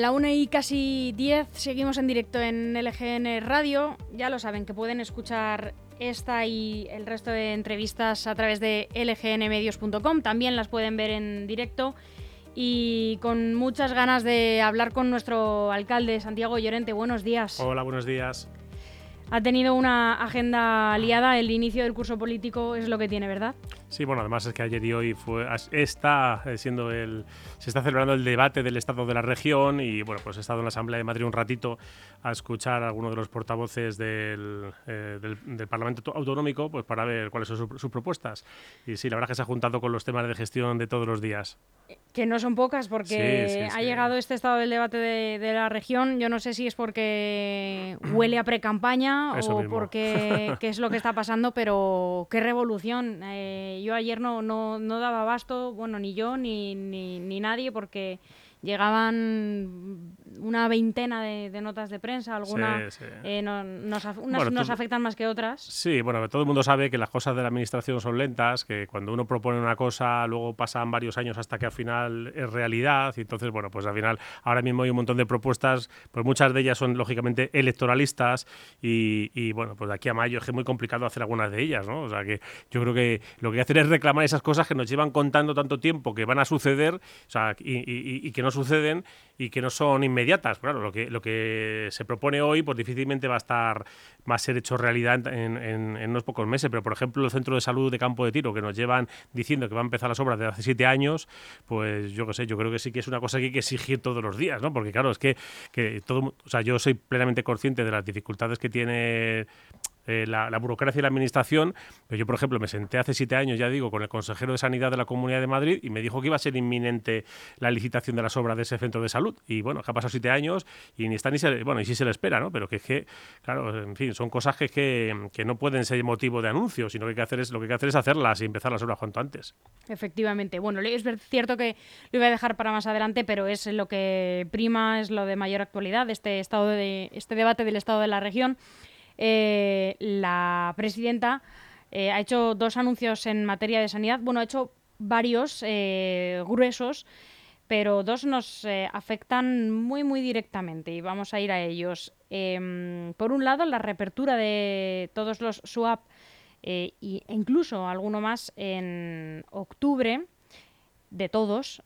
La una y casi 10, seguimos en directo en LGN Radio. Ya lo saben que pueden escuchar esta y el resto de entrevistas a través de lgnmedios.com. También las pueden ver en directo y con muchas ganas de hablar con nuestro alcalde Santiago Llorente. Buenos días. Hola, buenos días. Ha tenido una agenda liada, el inicio del curso político es lo que tiene, ¿verdad? Sí, bueno, además es que ayer y hoy fue, está eh, siendo el, se está celebrando el debate del estado de la región y bueno, pues he estado en la Asamblea de Madrid un ratito a escuchar a algunos de los portavoces del, eh, del, Parlamento Autonómico pues para ver cuáles son sus propuestas. Y sí, la verdad es que se ha juntado con los temas de gestión de todos los días. Que no son pocas porque ha llegado este estado del debate de, la región. Yo no sé si es porque huele a pre-campaña o porque qué es lo que está pasando, pero qué revolución. Eh, yo ayer no, no, no daba abasto, bueno, ni yo ni, ni, ni nadie, porque llegaban una veintena de, notas de prensa, algunas eh, nos, unas afectan más que otras. Sí, bueno, todo el mundo sabe que las cosas de la administración son lentas, que cuando uno propone una cosa, luego pasan varios años hasta que al final es realidad, y entonces, bueno, pues al final ahora mismo hay un montón de propuestas, pues muchas de ellas son lógicamente electoralistas, y, bueno, pues de aquí a mayo es que es muy complicado hacer algunas de ellas, ¿no? O sea que yo creo que lo que hay que hacer es reclamar esas cosas que nos llevan contando tanto tiempo que van a suceder, o sea, y, y que no suceden y que no son inmediatas. Claro, lo que, lo que se propone hoy, pues difícilmente va a estar, va a ser hecho realidad en, en, unos pocos meses. Pero, por ejemplo, el Centro de Salud de Campo de Tiro, que nos llevan diciendo que va a empezar las obras desde hace siete años, pues yo qué sé, yo creo que sí que es una cosa que hay que exigir todos los días, ¿no? Porque, claro, es que, que todo, o sea, yo soy plenamente consciente de las dificultades que tiene eh, la, burocracia y la administración. Pero yo, por ejemplo, me senté hace siete años, ya digo, con el consejero de Sanidad de la Comunidad de Madrid y me dijo que iba a ser inminente la licitación de las obras de ese centro de salud. Y bueno, que ha pasado siete años y ni está ni se, bueno, y sí se le espera, ¿no? Pero que es que, claro, en fin, son cosas que, que, no pueden ser motivo de anuncio, sino que, hay que hacer es, lo que hay que hacer es hacerlas y empezar las obras cuanto antes. Efectivamente. Bueno, es cierto que lo iba a dejar para más adelante, pero es lo que prima, es lo de mayor actualidad, este, estado de, este debate del estado de la región. Eh, la presidenta eh, ha hecho dos anuncios en materia de sanidad. Bueno, ha hecho varios eh, gruesos, pero dos nos afectan muy, muy directamente y vamos a ir a ellos. Em, por un lado, la reapertura de todos los SWAP e incluso alguno más en octubre, de todos,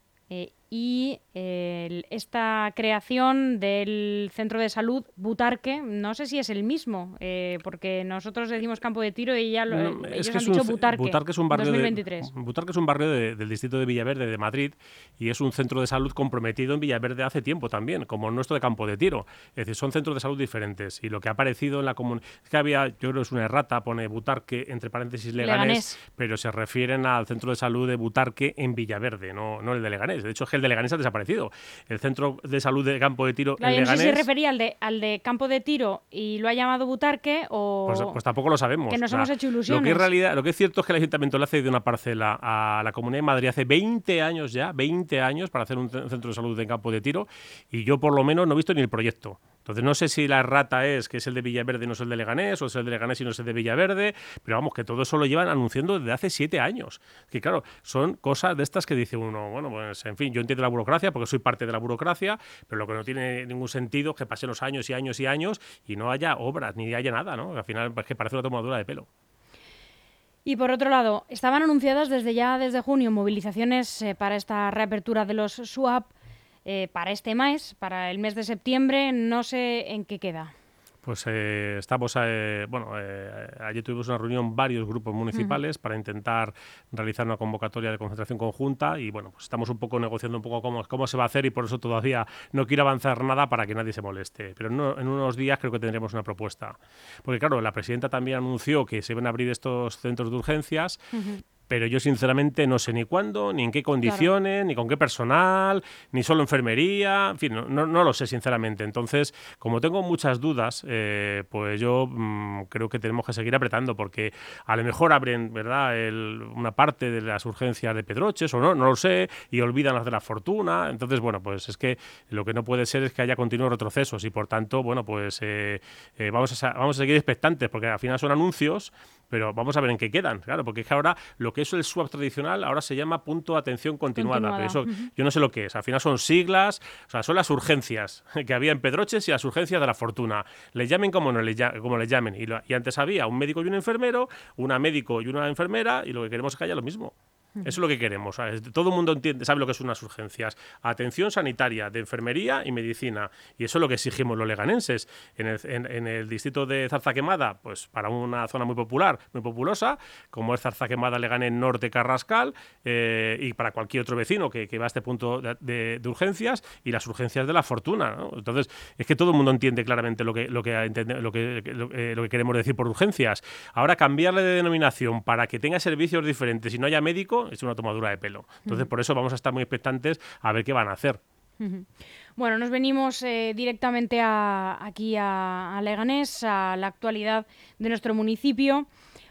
y esta creación del centro de salud Butarque, no sé si es el mismo, eh, porque nosotros decimos campo de tiro y ya lo, es que han dicho Butarque. Butarque es un barrio, De, Butarque es un barrio del distrito de Villaverde de Madrid y es un centro de salud comprometido en Villaverde hace tiempo también, como el nuestro de campo de tiro. Es decir, son centros de salud diferentes y lo que ha aparecido en la comunidad es que había, yo creo que es una errata, pone Butarque entre paréntesis Leganés, pero se refieren al centro de salud de Butarque en Villaverde, no, no el de Leganés. De hecho, es que el de Leganés ha desaparecido. El centro de salud de campo de tiro en Leganés... No sé si se refería al de, al de campo de tiro y lo ha llamado Butarque o... Pues, pues tampoco lo sabemos. Que nos hemos hecho ilusiones. Lo que, realidad, lo que es cierto es que el Ayuntamiento le ha cedido una parcela a la Comunidad de Madrid hace 20 años ya, 20 años, para hacer un centro de salud de campo de tiro y yo por lo menos no he visto ni el proyecto. Entonces no sé si la rata es que es el de Villaverde y no es el de Leganés, o es el de Leganés y no es el de Villaverde, pero vamos, que todo eso lo llevan anunciando desde hace siete años. Que claro, son cosas de estas que dice uno, bueno, pues en fin, yo entiendo la burocracia porque soy parte de la burocracia, pero lo que no tiene ningún sentido es que pasen los años y años y años y no haya obras ni haya nada, ¿no? Al final es que parece una tomadura de pelo. Y por otro lado, estaban anunciadas desde ya desde junio movilizaciones eh, para esta reapertura de los SWAP eh, para este mes, para el mes de septiembre, no sé en qué queda. Pues eh, estamos, eh, bueno, ayer tuvimos una reunión varios grupos municipales para intentar realizar una convocatoria de concentración conjunta y bueno, pues estamos un poco negociando un poco cómo, cómo se va a hacer y por eso todavía no quiero avanzar nada para que nadie se moleste. Pero en, unos días creo que tendremos una propuesta. Porque claro, la presidenta también anunció que se van a abrir estos centros de urgencias, pero yo sinceramente no sé ni cuándo, ni en qué condiciones, ni con qué personal, ni solo enfermería, en fin, no, no, lo sé sinceramente. Entonces, como tengo muchas dudas, eh, pues yo mm, creo que tenemos que seguir apretando porque a lo mejor abren, ¿verdad?, una parte de las urgencias de Pedroches o no, no lo sé, y olvidan las de la fortuna. Entonces, bueno, pues es que lo que no puede ser es que haya continuos retrocesos y por tanto, bueno, pues eh, eh, vamos, a, vamos a seguir expectantes porque al final son anuncios pero vamos a ver en qué quedan, claro, porque es que ahora lo que es el swap tradicional ahora se llama punto de atención continuada, pero eso yo no sé lo que es, al final son siglas, o sea, son las urgencias que había en Pedroches y las urgencias de la fortuna, le llamen como, no le, como le llamen, y, y antes había un médico y un enfermero, una médico y una enfermera, y lo que queremos es que haya lo mismo. Eso es lo que queremos. Todo el mundo entiende, sabe lo que son unas urgencias. Atención sanitaria, de enfermería y medicina. Y eso es lo que exigimos los leganenses. En el, en, el distrito de Zarzaquemada, pues para una zona muy popular, muy populosa, como es Zarzaquemada, Leganés Norte, Carrascal, eh, y para cualquier otro vecino que, va a este punto de, urgencias, y las urgencias de la fortuna. Entonces, es que todo el mundo entiende claramente lo que, lo que, lo que, eh, lo que queremos decir por urgencias. Ahora, cambiarle de denominación para que tenga servicios diferentes y no haya médico, es una tomadura de pelo. Entonces, por eso vamos a estar muy expectantes a ver qué van a hacer. Bueno, nos venimos eh, directamente aquí a, Leganés, a la actualidad de nuestro municipio,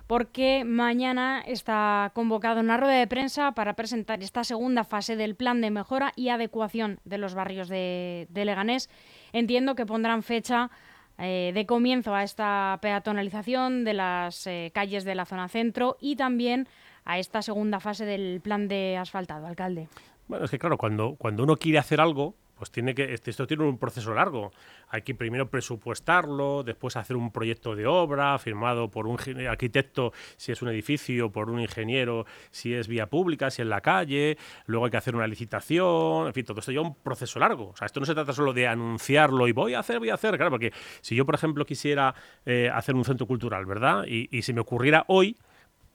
porque mañana está convocada una rueda de prensa para presentar esta segunda fase del plan de mejora y adecuación de los barrios de, Leganés. Entiendo que pondrán fecha eh, de comienzo a esta peatonalización de las eh, calles de la zona centro y también a esta segunda fase del plan de asfaltado, alcalde? Bueno, es que claro, cuando, cuando uno quiere hacer algo, pues tiene que esto tiene un proceso largo. Hay que primero presupuestarlo, después hacer un proyecto de obra firmado por un arquitecto si es un edificio, por un ingeniero si es vía pública, si es la calle, luego hay que hacer una licitación, en fin, todo esto lleva un proceso largo. O sea, esto no se trata solo de anunciarlo y voy a hacer, voy a hacer, claro, porque si yo, por ejemplo, quisiera eh, hacer un centro cultural, ¿verdad? Y, y si me ocurriera hoy,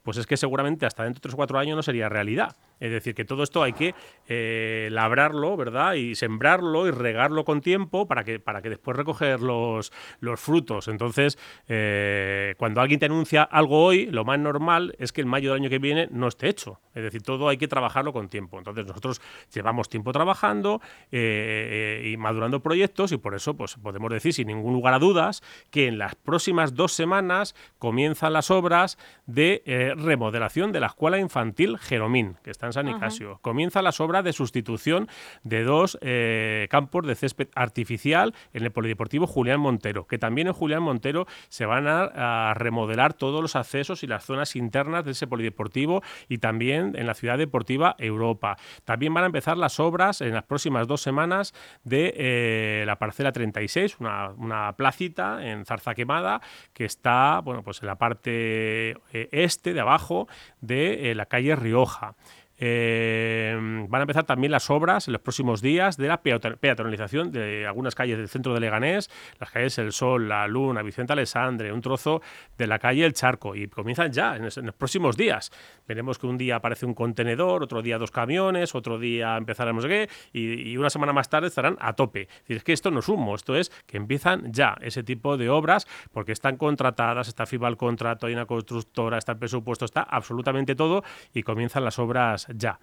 pues es que seguramente hasta dentro de tres o cuatro años no sería realidad. Es decir, que todo esto hay que eh, labrarlo, ¿verdad? Y sembrarlo y regarlo con tiempo para que, para que después recoger los, los frutos. Entonces, eh, cuando alguien te anuncia algo hoy, lo más normal es que en mayo del año que viene no esté hecho. Es decir, todo hay que trabajarlo con tiempo. Entonces, nosotros llevamos tiempo trabajando eh, y madurando proyectos y por eso pues, podemos decir sin ningún lugar a dudas que en las próximas dos semanas comienzan las obras de remodelación de la escuela infantil Jeromín, que está en San Nicasio. Comienza las obras de sustitución de dos eh, campos de césped artificial en el Polideportivo Julián Montero, que también en Julián Montero se van a, remodelar todos los accesos y las zonas internas de ese Polideportivo y también en la Ciudad Deportiva Europa. También van a empezar las obras en las próximas dos semanas de eh, la parcela 36, una, una placita en Zarza Quemada que está bueno, pues en la parte eh, este de de la calle Rioja. Eh, van a empezar también las obras en los próximos días de la peatonalización de algunas calles del centro de Leganés, las calles El Sol, La Luna, Vicente Alessandre, un trozo de la calle El Charco y comienzan ya en, los próximos días. Veremos que un día aparece un contenedor, otro día dos camiones, otro día empezaremos qué y, una semana más tarde estarán a tope. Es, que esto no es humo, esto es que empiezan ya ese tipo de obras porque están contratadas, está firmado el contrato, hay una constructora, está el presupuesto, está absolutamente todo y comienzan las obras ya.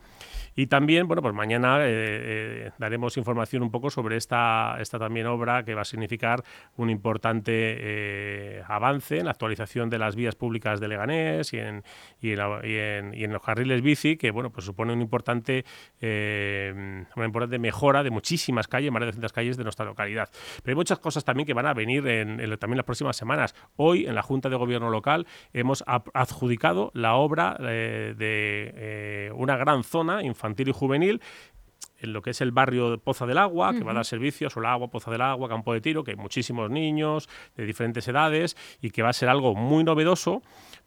Y también, bueno, pues mañana eh, eh, daremos información un poco sobre esta, esta también obra que va a significar un importante eh, avance en la actualización de las vías públicas de Leganés y en, y en, los carriles bici, que bueno, pues supone un importante, una importante mejora de muchísimas calles, más de 200 calles de nuestra localidad. Pero hay muchas cosas también que van a venir en, también las próximas semanas. Hoy, en la Junta de Gobierno Local, hemos adjudicado la obra de una gran zona infantil y juvenil en lo que es el barrio Poza del Agua, que va a dar servicios, el Agua, Poza del Agua, Campo de Tiro, que hay muchísimos niños de diferentes edades y que va a ser algo muy novedoso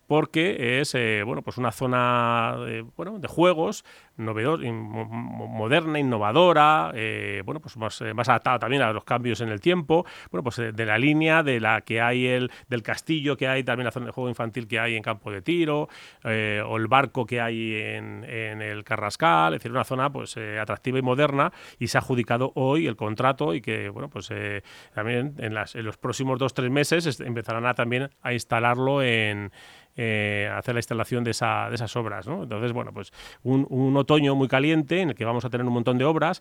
porque es eh, bueno pues una zona de, bueno, de juegos novedor, moderna, innovadora, eh, bueno pues más, eh, más, adaptada también a los cambios en el tiempo, bueno pues de la línea de la que hay el del castillo que hay también la zona de juego infantil que hay en campo de tiro o el barco que hay en, en, el Carrascal, es decir una zona pues atractiva y moderna y se ha adjudicado hoy el contrato y que bueno pues también en, las, en los próximos dos tres meses empezarán a también a instalarlo en eh, hacer la instalación de, esa, de esas obras. Entonces, bueno, pues un, otoño muy caliente en el que vamos a tener un montón de obras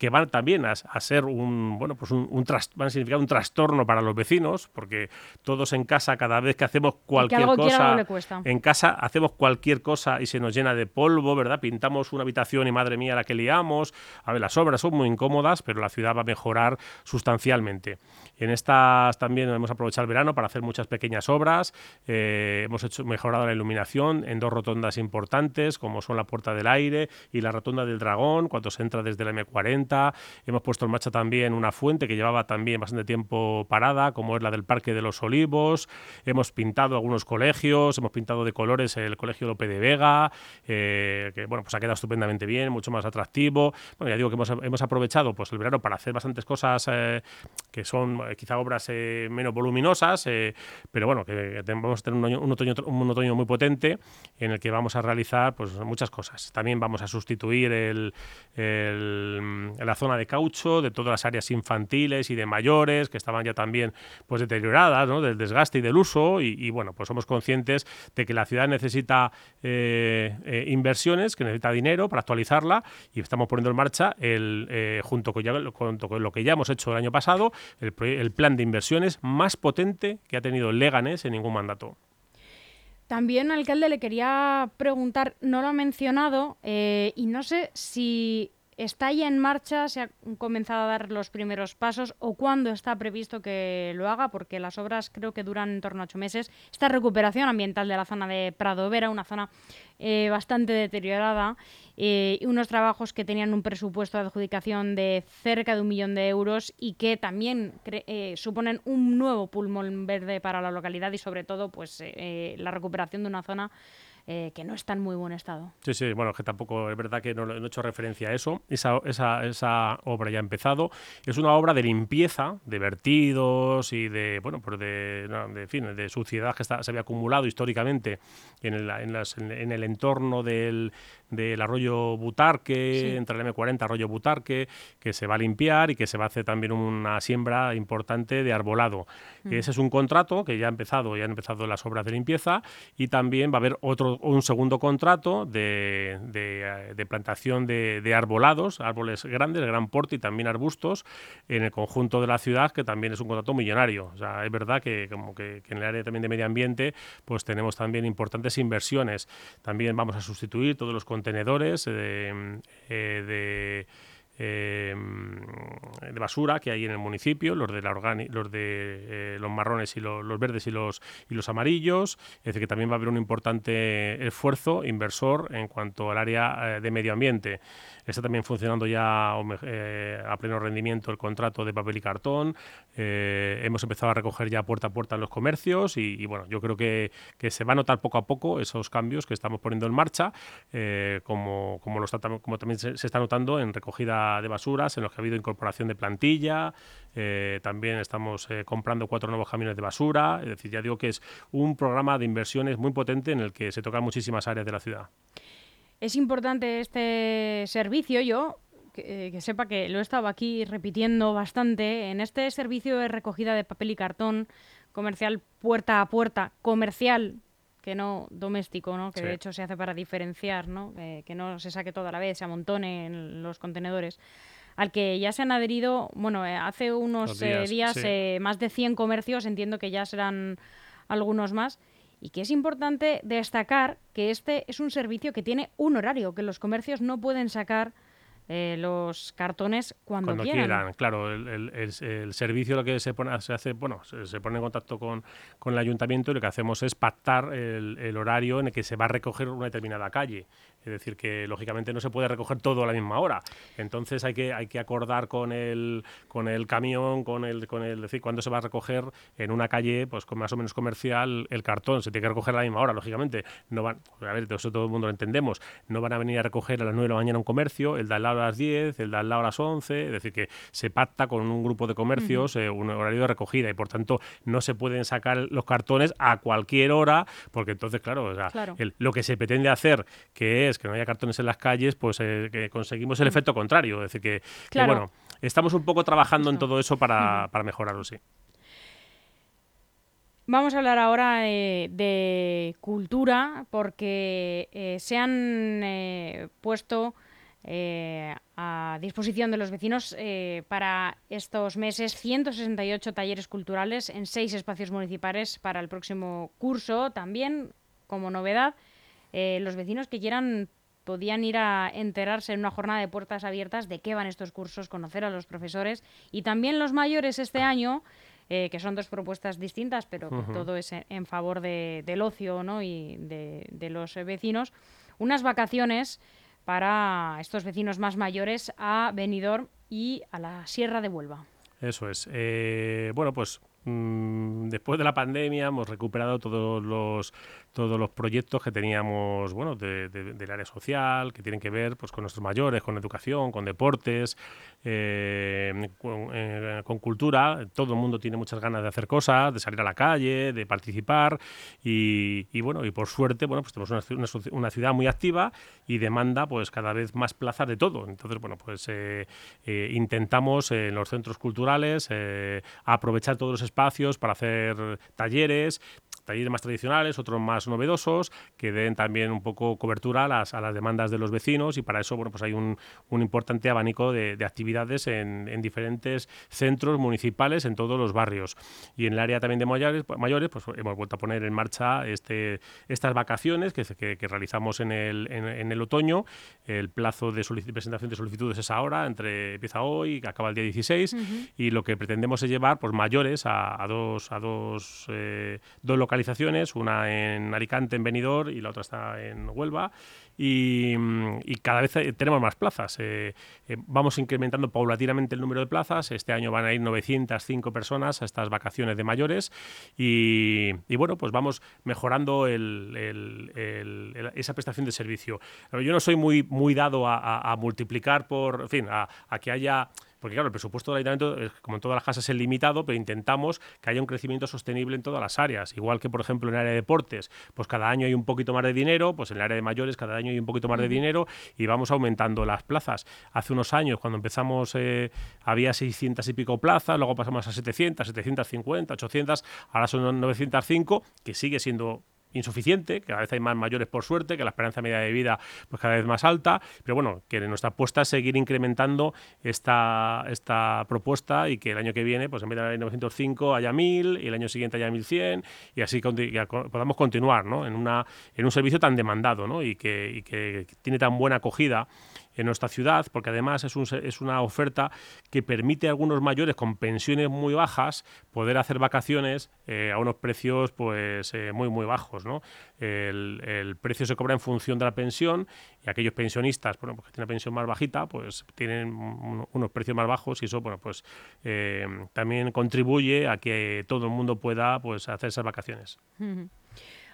que van también a, ser un, bueno, pues un, un van a significar un trastorno para los vecinos, porque todos en casa, cada vez que hacemos cualquier cosa, en casa hacemos cualquier cosa y se nos llena de polvo, ¿verdad? Pintamos una habitación y madre mía la que liamos. A ver, las obras son muy incómodas, pero la ciudad va a mejorar sustancialmente. En estas también hemos aprovechado el verano para hacer muchas pequeñas obras. Eh, hemos hecho, mejorado la iluminación en dos rotondas importantes, como son la Puerta del Aire y la Rotonda del Dragón, cuando se entra desde la M40. Hemos puesto en marcha también una fuente que llevaba también bastante tiempo parada, como es la del Parque de los Olivos. Hemos pintado algunos colegios, hemos pintado de colores el Colegio Lope de Vega, eh, que bueno, pues ha quedado estupendamente bien, mucho más atractivo. Bueno, ya digo que hemos, aprovechado pues, el verano para hacer bastantes cosas eh, que son eh, quizá obras menos voluminosas, pero bueno, que, vamos a tener un, otoño, un otoño muy potente en el que vamos a realizar pues, muchas cosas. También vamos a sustituir el, la zona de caucho de todas las áreas infantiles y de mayores que estaban ya también pues, deterioradas del desgaste y del uso y, bueno, pues somos conscientes de que la ciudad necesita eh, eh, inversiones, que necesita dinero para actualizarla y estamos poniendo en marcha el, eh, junto, con lo que ya hemos hecho el año pasado, el, plan de inversiones más potente que ha tenido Leganés en ningún mandato. También, alcalde, le quería preguntar, no lo ha mencionado, y no sé si está ya en marcha, se ha comenzado a dar los primeros pasos o cuándo está previsto que lo haga, porque las obras creo que duran en torno a ocho meses. Esta recuperación ambiental de la zona de Prado Vera, una zona eh, bastante deteriorada, eh, unos trabajos que tenían un presupuesto de adjudicación de cerca de un millón de euros y que también eh, suponen un nuevo pulmón verde para la localidad y sobre todo pues la recuperación de una zona eh, que no está en muy buen estado. Sí, sí, bueno, que tampoco es verdad que no, he hecho referencia a eso. Esa, esa, obra ya ha empezado. Es una obra de limpieza, de vertidos y de, bueno, pues de, fin, de suciedad que se había acumulado históricamente en el, en, las, en el entorno del, del arroyo Butarque, entre el M40 arroyo Butarque, que se va a limpiar y que se va a hacer también una siembra importante de arbolado. Mm. Ese es un contrato que ya ha empezado, ya han empezado las obras de limpieza y también va a haber otro un segundo contrato de, de, plantación de, arbolados, árboles grandes, de gran porte y también arbustos en el conjunto de la ciudad, que también es un contrato millonario. O sea, es verdad que como que, en el área también de medio ambiente, pues tenemos también importantes inversiones. También vamos a sustituir todos los contenedores eh, de Em, de basura que hay en el municipio, los de la los de eh, los marrones y los, verdes y los y los amarillos, es decir que también va a haber un importante esfuerzo inversor en cuanto al área eh, de medio ambiente. Está también funcionando ya eh, a pleno rendimiento el contrato de papel y cartón. hemos empezado a recoger ya puerta a puerta en los comercios y, bueno, yo creo que, que, se va a notar poco a poco esos cambios que estamos poniendo en marcha, como, como, como también se está notando en recogida de basuras, en los que ha habido incorporación de plantilla, eh, también estamos eh, comprando cuatro nuevos camiones de basura, es decir, ya digo que es un programa de inversiones muy potente en el que se tocan muchísimas áreas de la ciudad. Es importante este servicio, yo que, que, sepa que lo he estado aquí repitiendo bastante, en este servicio de recogida de papel y cartón comercial puerta a puerta, comercial que no doméstico, ¿no? que de hecho se hace para diferenciar, ¿no? Eh, que no se saque toda la vez, se amontone en los contenedores, al que ya se han adherido, bueno, eh, hace unos eh, días, más de 100 comercios, entiendo que ya serán algunos más, y que es importante destacar que este es un servicio que tiene un horario, que los comercios no pueden sacar eh, los cartones cuando, quieran. Claro, el, servicio lo que se pone, se hace, bueno, se, pone en contacto con, el ayuntamiento y lo que hacemos es pactar el, horario en el que se va a recoger una determinada calle. Es decir, que lógicamente no se puede recoger todo a la misma hora. Entonces hay que, hay que acordar con el, con el camión, con el, con el, decir, cuándo se va a recoger en una calle, pues con más o menos comercial, el cartón. Se tiene que recoger a la misma hora, lógicamente. No van, a ver, eso todo el mundo lo entendemos. No van a venir a recoger a las 9 de la mañana un comercio, el de al lado las 10, el de al lado a las 11. Es decir, que se pacta con un grupo de comercios eh, un horario de recogida y por tanto no se pueden sacar los cartones a cualquier hora, porque entonces, claro, lo que se pretende hacer, que es que no haya cartones en las calles, pues eh, que conseguimos el mm. efecto contrario. Es decir, que, bueno, estamos un poco trabajando en todo eso para, para mejorarlo, sí. Vamos a hablar ahora eh, de cultura porque eh, se han puesto eh, a disposición de los vecinos eh, para estos meses 168 talleres culturales en seis espacios municipales para el próximo curso. También, como novedad, eh, los vecinos que quieran podían ir a enterarse en una jornada de puertas abiertas de qué van estos cursos, conocer a los profesores y también los mayores este año. que son dos propuestas distintas, pero todo es en, favor del ocio ¿no? y de, de los vecinos. Unas vacaciones para estos vecinos más mayores a Benidorm y a la Sierra de Huelva. Eso es. Eh, bueno, pues después de la pandemia hemos recuperado todos los todos los proyectos que teníamos, bueno, del área social, que tienen que ver pues, con nuestros mayores, con educación, con deportes, eh, eh, con, cultura. Todo el mundo tiene muchas ganas de hacer cosas, de salir a la calle, de participar y, bueno, y por suerte, bueno, pues tenemos una, ciudad muy activa y demanda pues cada vez más plazas de todo. Entonces, bueno, pues eh, intentamos en los centros culturales aprovechar todos los espacios para hacer talleres, talleres más tradicionales, otros más novedosos, que den también un poco cobertura a las, a las demandas de los vecinos y para eso bueno, pues hay un, un importante abanico de, de actividades en, en, diferentes centros municipales en todos los barrios. Y en el área también de mayores, mayores pues hemos vuelto a poner en marcha este, estas vacaciones que, que, que realizamos en el, en, el otoño. El plazo de presentación de solicitudes es ahora, entre empieza hoy, acaba el día 16, y lo que pretendemos es llevar pues, mayores a, a dos, a dos, eh, dos localizaciones, una en Alicante, en Benidorm, y la otra está en Huelva. Y, cada vez eh, tenemos más plazas. Eh, eh, vamos incrementando paulatinamente el número de plazas. Este año van a ir 905 personas a estas vacaciones de mayores. Y, bueno, pues vamos mejorando esa prestación de servicio. Yo no soy muy, muy dado a, multiplicar por, en fin, a que haya porque claro, el presupuesto del ayuntamiento, como en todas las casas, es limitado, pero intentamos que haya un crecimiento sostenible en todas las áreas. Igual que, por ejemplo, en el área de deportes, pues cada año hay un poquito más de dinero, pues en el área de mayores cada año hay un poquito más de dinero y vamos aumentando las plazas. Hace unos años, cuando empezamos, eh, había 600 y pico plazas, luego pasamos a 700, 750, 800, ahora son 905, que sigue siendo insuficiente, que cada vez hay más mayores por suerte, que la esperanza media de vida pues cada vez más alta, pero bueno, que nuestra apuesta es seguir incrementando esta, esta propuesta y que el año que viene, pues en vez de haber 905 haya 1000 y el año siguiente haya 1100 y así podamos continuar ¿no? en, una, en un servicio tan demandado ¿no? y, que, y que tiene tan buena acogida en nuestra ciudad, porque además es, un, es una oferta que permite a algunos mayores con pensiones muy bajas poder hacer vacaciones eh, a unos precios pues eh, muy muy bajos. el, precio se cobra en función de la pensión y aquellos pensionistas bueno, pues que tienen una pensión más bajita pues tienen unos precios más bajos y eso bueno, pues, eh, también contribuye a que todo el mundo pueda pues, hacer esas vacaciones.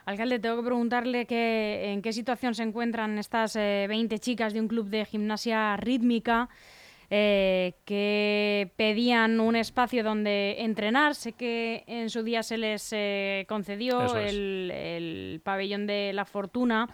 Alcalde, tengo que preguntarle que, en qué situación se encuentran estas 20 eh, chicas de un club de gimnasia rítmica eh, que pedían un espacio donde entrenar. Sé que en su día se les eh, concedió el, pabellón de la fortuna.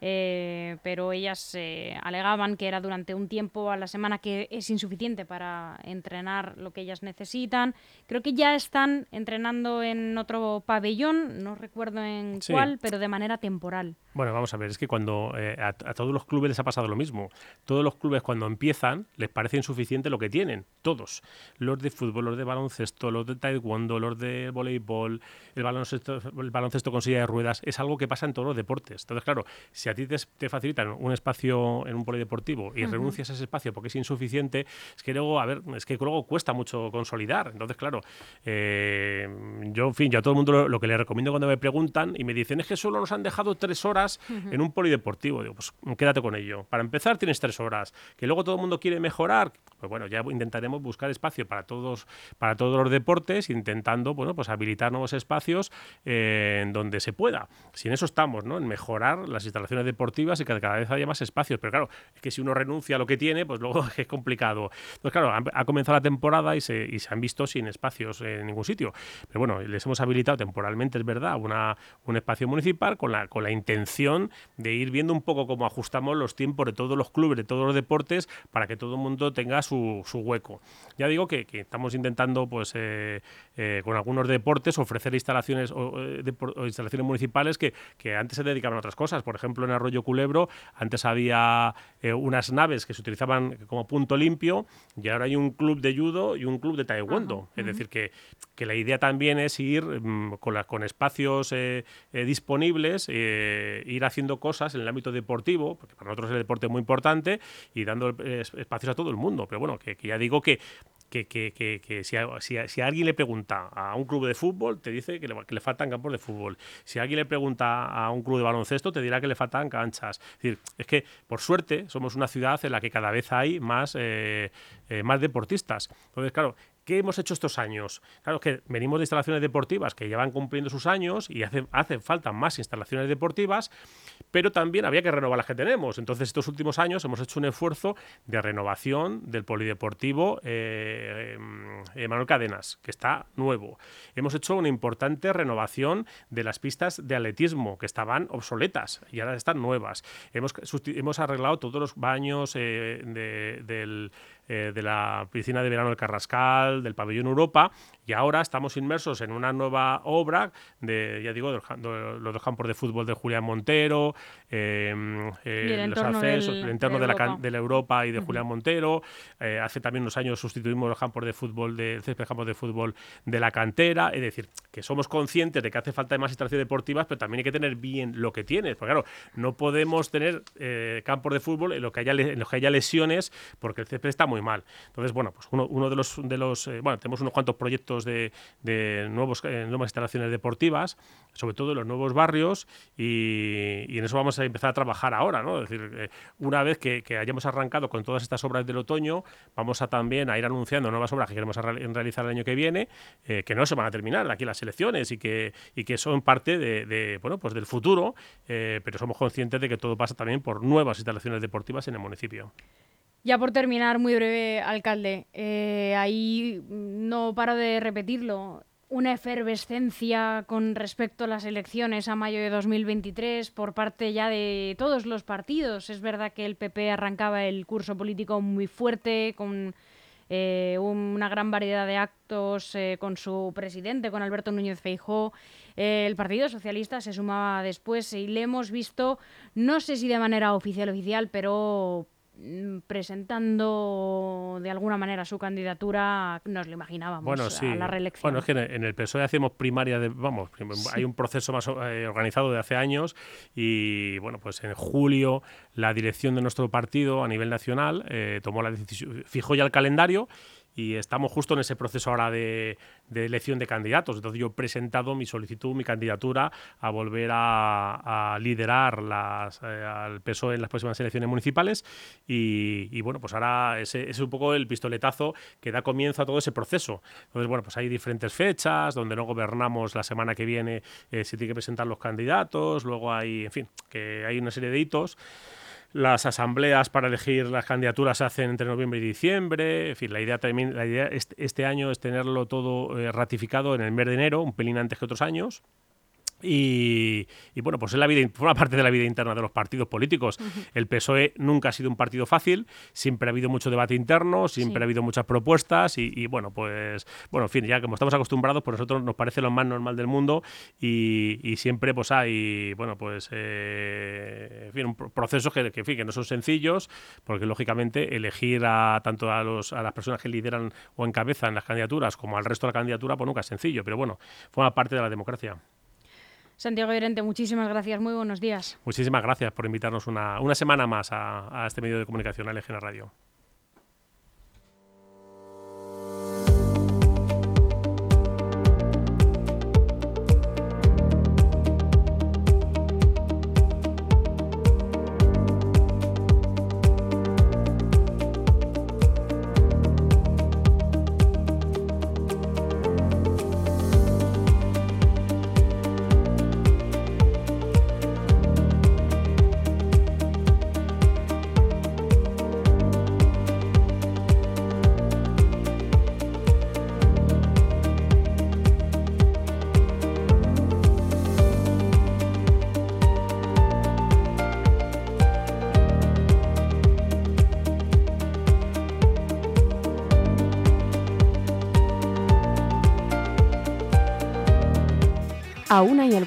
Eh, pero ellas eh, alegaban que era durante un tiempo a la semana que es insuficiente para entrenar lo que ellas necesitan. Creo que ya están entrenando en otro pabellón, no recuerdo en cuál, pero de manera temporal. Bueno, vamos a ver, es que cuando eh, a, todos los clubes les ha pasado lo mismo. Todos los clubes cuando empiezan les parece insuficiente lo que tienen, todos. Los de fútbol, los de baloncesto, los de taekwondo, los de voleibol, el baloncesto, el baloncesto con silla de ruedas, es algo que pasa en todos los deportes. Entonces, claro, si a ti te, facilitan un espacio en un polideportivo y renuncias a ese espacio porque es insuficiente, es que luego, a ver, es que luego cuesta mucho consolidar. Entonces, claro, eh, yo, en fin, yo a todo el mundo lo, que le recomiendo cuando me preguntan y me dicen es que solo nos han dejado tres horas en un polideportivo, digo, pues quédate con ello. Para empezar tienes tres horas. Que luego todo el mundo quiere mejorar, pues bueno, ya intentaremos buscar espacio para todos, para todos los deportes, intentando, bueno, pues habilitar nuevos espacios eh, en donde se pueda. Si en eso estamos, ¿no? En mejorar las instalaciones deportivas y que cada vez haya más espacios. Pero claro, es que si uno renuncia a lo que tiene, pues luego es complicado. Entonces, claro, ha, comenzado la temporada y se, y se, han visto sin espacios en ningún sitio. Pero bueno, les hemos habilitado temporalmente, es verdad, una, un espacio municipal con la, con la intención de ir viendo un poco cómo ajustamos los tiempos de todos los clubes, de todos los deportes, para que todo el mundo tenga su, su hueco. Ya digo que, que estamos intentando, pues, eh, eh, con algunos deportes, ofrecer instalaciones o, eh, instalaciones municipales que, que, antes se dedicaban a otras cosas. Por ejemplo, en Arroyo Culebro, antes había unas naves que se utilizaban como punto limpio y ahora hay un club de judo y un club de taekwondo. Es decir, que, que, la idea también es ir mm, con, la, con espacios disponibles, ir haciendo cosas en el ámbito deportivo, porque para nosotros es el deporte muy importante, y dando espacios a todo el mundo. Pero bueno, que, que ya digo que que, que, que, que si, a, si, si, alguien le pregunta a un club de fútbol, te dice que le, que le, faltan campos de fútbol. Si alguien le pregunta a un club de baloncesto, te dirá que le faltan canchas. Es decir, es que, por suerte, somos una ciudad en la que cada vez hay más, eh, eh, más deportistas. Entonces, claro, ¿Qué hemos hecho estos años? Claro que venimos de instalaciones deportivas que ya van cumpliendo sus años y hacen, hacen falta más instalaciones deportivas, pero también había que renovar las que tenemos. Entonces, estos últimos años hemos hecho un esfuerzo de renovación del polideportivo eh, eh, Manuel Cadenas, que está nuevo. Hemos hecho una importante renovación de las pistas de atletismo, que estaban obsoletas y ahora están nuevas. Hemos, hemos arreglado todos los baños eh, de, del eh, de la piscina de verano del Carrascal, del pabellón Europa, y ahora estamos inmersos en una nueva obra de, ya digo, los dos campos de fútbol de Julián Montero, em, eh, los accesos, el entorno de, la, de la Europa y de Julián Montero. Eh, hace también unos años sustituimos los campos de fútbol, de, césped campos de fútbol de la cantera. Es decir, que somos conscientes de que hace falta de más instalaciones deportivas, pero también hay que tener bien lo que tienes. Porque claro, no podemos tener campos de fútbol en los que haya, en los que haya lesiones porque el césped está muy mal. Entonces, bueno, pues uno, uno de los, de los eh, bueno, tenemos unos cuantos proyectos de, nuevos, eh, nuevas instalaciones deportivas, sobre todo en los nuevos barrios, y, en eso vamos a empezar a trabajar ahora, ¿no? Es decir, eh, una vez que, hayamos arrancado con todas estas obras del otoño, vamos a también a ir anunciando nuevas obras que queremos realizar el año que viene, que no se van a terminar aquí las elecciones y que, y que son parte de bueno, pues del futuro, pero somos conscientes de que todo pasa también por nuevas instalaciones deportivas en el municipio. Ya por terminar, muy breve, alcalde, eh, ahí no paro de repetirlo, una efervescencia con respecto a las elecciones a mayo de 2023 por parte ya de todos los partidos. Es verdad que el PP arrancaba el curso político muy fuerte, con eh, una gran variedad de actos eh, con su presidente, con Alberto Núñez Feijó. El Partido Socialista se sumaba después y le hemos visto, no sé si de manera oficial oficial, pero presentando de alguna manera su candidatura, nos lo imaginábamos a la reelección. Bueno, es que en el PSOE hacemos primaria, de, vamos, hay un proceso más eh, organizado de hace años y bueno, pues en julio la dirección de nuestro partido a nivel nacional eh, tomó la decisión, fijó ya el calendario y estamos justo en ese proceso ahora de, elección de candidatos. Entonces yo he presentado mi solicitud, mi candidatura a volver a, liderar las, eh, al PSOE en las próximas elecciones municipales y, bueno, pues ahora ese, es un poco el pistoletazo que da comienzo a todo ese proceso. Entonces, bueno, pues hay diferentes fechas donde no gobernamos la semana que viene, eh, se tiene que presentar los candidatos, luego hay, en fin, que hay una serie de hitos. Las asambleas para elegir las candidaturas se hacen entre noviembre y diciembre. En fin, la idea también, la idea este, año es tenerlo todo eh, ratificado en el mes de enero, un pelín antes que otros años. Y, bueno, pues es la vida, forma parte de la vida interna de los partidos políticos. El PSOE nunca ha sido un partido fácil, siempre ha habido mucho debate interno, siempre ha habido muchas propuestas y, bueno, pues, bueno, en fin, ya como estamos acostumbrados, pues nosotros nos parece lo más normal del mundo y, siempre pues hay, bueno, pues, eh, en fin, un procesos que, que, en fin, que no son sencillos, porque lógicamente elegir a tanto a, los, a las personas que lideran o encabezan las candidaturas como al resto de la candidatura, pues nunca es sencillo, pero bueno, forma parte de la democracia. Santiago Llorente, muchísimas gracias, muy buenos días. Muchísimas gracias por invitarnos una, semana más a, a este medio de comunicación, a LGN Radio.